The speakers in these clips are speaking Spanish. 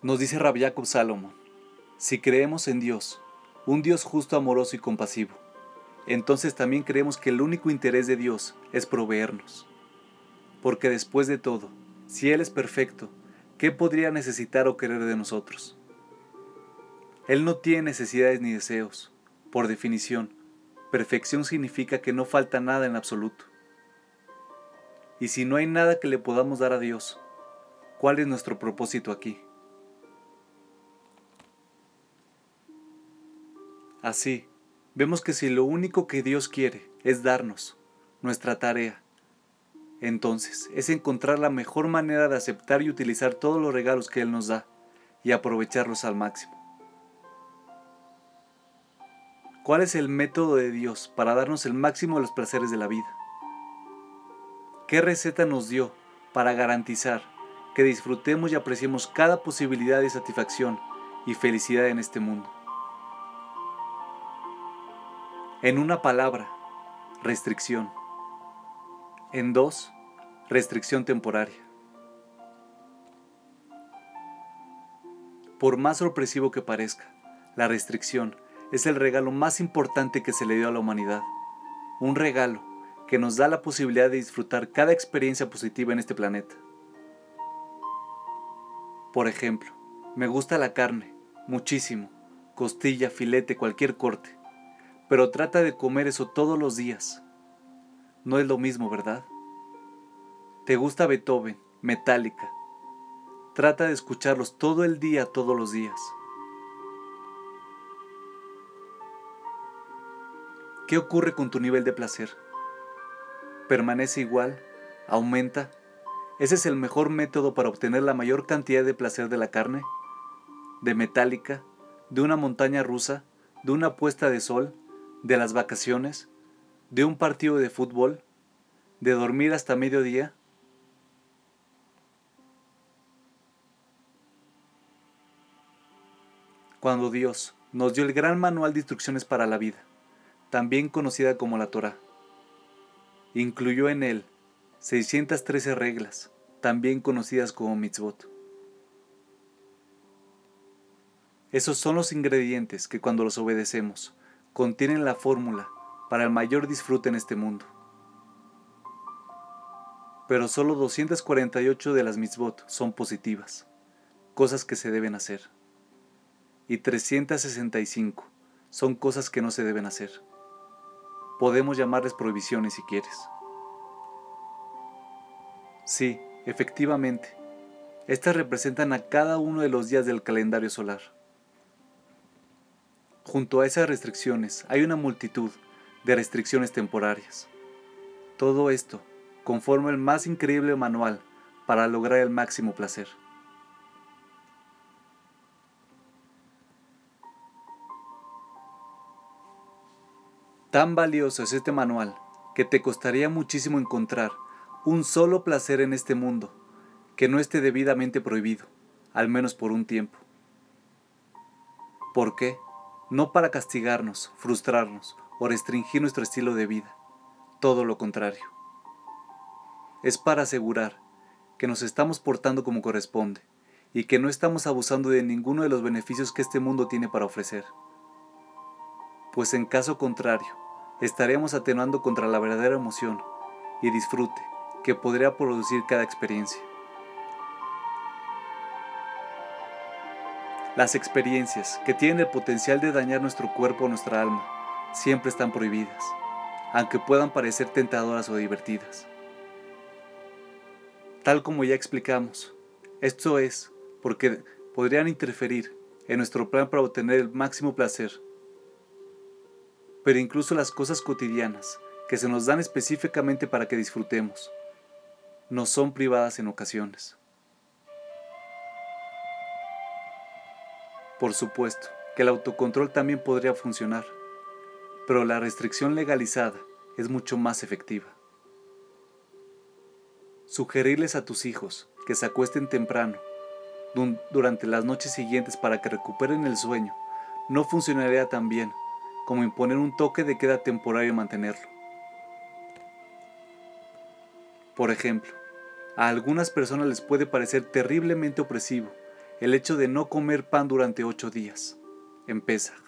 Nos dice Rabbi Jacob Salomón, si creemos en Dios, un Dios justo, amoroso y compasivo, entonces también creemos que el único interés de Dios es proveernos. Porque después de todo, si Él es perfecto, ¿qué podría necesitar o querer de nosotros? Él no tiene necesidades ni deseos. Por definición, perfección significa que no falta nada en absoluto. Y si no hay nada que le podamos dar a Dios, ¿cuál es nuestro propósito aquí? Así, vemos que si lo único que Dios quiere es darnos nuestra tarea, entonces es encontrar la mejor manera de aceptar y utilizar todos los regalos que Él nos da y aprovecharlos al máximo. ¿Cuál es el método de Dios para darnos el máximo de los placeres de la vida? ¿Qué receta nos dio para garantizar que disfrutemos y apreciemos cada posibilidad de satisfacción y felicidad en este mundo? En una palabra, restricción. En dos, restricción temporaria. Por más sorpresivo que parezca, la restricción es el regalo más importante que se le dio a la humanidad. Un regalo que nos da la posibilidad de disfrutar cada experiencia positiva en este planeta. Por ejemplo, me gusta la carne, muchísimo, costilla, filete, cualquier corte pero trata de comer eso todos los días. No es lo mismo, ¿verdad? ¿Te gusta Beethoven, Metallica? Trata de escucharlos todo el día, todos los días. ¿Qué ocurre con tu nivel de placer? ¿Permanece igual? ¿Aumenta? ¿Ese es el mejor método para obtener la mayor cantidad de placer de la carne? ¿De Metallica? ¿De una montaña rusa? ¿De una puesta de sol? De las vacaciones, de un partido de fútbol, de dormir hasta mediodía? Cuando Dios nos dio el gran manual de instrucciones para la vida, también conocida como la Torah, incluyó en él 613 reglas, también conocidas como mitzvot. Esos son los ingredientes que cuando los obedecemos, contienen la fórmula para el mayor disfrute en este mundo. Pero solo 248 de las mitzvot son positivas, cosas que se deben hacer. Y 365 son cosas que no se deben hacer. Podemos llamarles prohibiciones si quieres. Sí, efectivamente, estas representan a cada uno de los días del calendario solar. Junto a esas restricciones hay una multitud de restricciones temporarias. Todo esto conforma el más increíble manual para lograr el máximo placer. Tan valioso es este manual que te costaría muchísimo encontrar un solo placer en este mundo que no esté debidamente prohibido, al menos por un tiempo. ¿Por qué? No para castigarnos, frustrarnos o restringir nuestro estilo de vida, todo lo contrario. Es para asegurar que nos estamos portando como corresponde y que no estamos abusando de ninguno de los beneficios que este mundo tiene para ofrecer. Pues en caso contrario, estaríamos atenuando contra la verdadera emoción y disfrute que podría producir cada experiencia. Las experiencias que tienen el potencial de dañar nuestro cuerpo o nuestra alma siempre están prohibidas, aunque puedan parecer tentadoras o divertidas. Tal como ya explicamos, esto es porque podrían interferir en nuestro plan para obtener el máximo placer. Pero incluso las cosas cotidianas que se nos dan específicamente para que disfrutemos, no son privadas en ocasiones. Por supuesto que el autocontrol también podría funcionar, pero la restricción legalizada es mucho más efectiva. Sugerirles a tus hijos que se acuesten temprano durante las noches siguientes para que recuperen el sueño no funcionaría tan bien como imponer un toque de queda temporario y mantenerlo. Por ejemplo, a algunas personas les puede parecer terriblemente opresivo el hecho de no comer pan durante ocho días, en Pesach.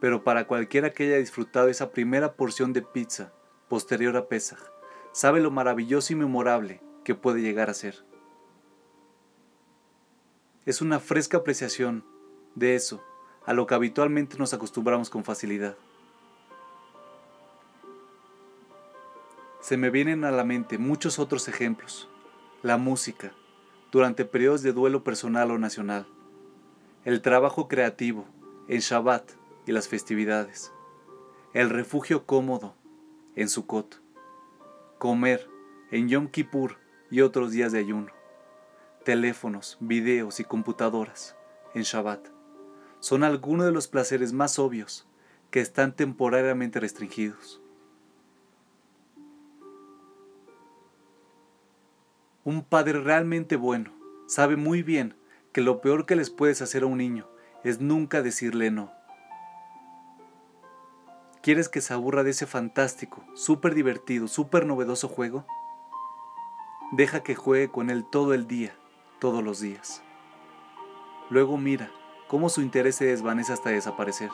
Pero para cualquiera que haya disfrutado esa primera porción de pizza posterior a Pesach, sabe lo maravilloso y memorable que puede llegar a ser. Es una fresca apreciación de eso a lo que habitualmente nos acostumbramos con facilidad. Se me vienen a la mente muchos otros ejemplos. La música, durante periodos de duelo personal o nacional. El trabajo creativo, en Shabbat y las festividades. El refugio cómodo, en Sukkot. Comer, en Yom Kippur y otros días de ayuno. Teléfonos, videos y computadoras, en Shabbat. Son algunos de los placeres más obvios que están temporariamente restringidos. Un padre realmente bueno sabe muy bien que lo peor que les puedes hacer a un niño es nunca decirle no. ¿Quieres que se aburra de ese fantástico, súper divertido, súper novedoso juego? Deja que juegue con él todo el día, todos los días. Luego mira cómo su interés se desvanece hasta desaparecer.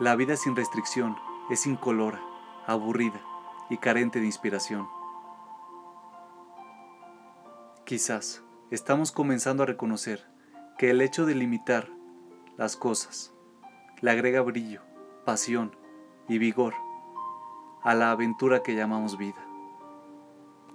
La vida sin restricción es incolora, aburrida y carente de inspiración. Quizás estamos comenzando a reconocer que el hecho de limitar las cosas le agrega brillo, pasión y vigor a la aventura que llamamos vida.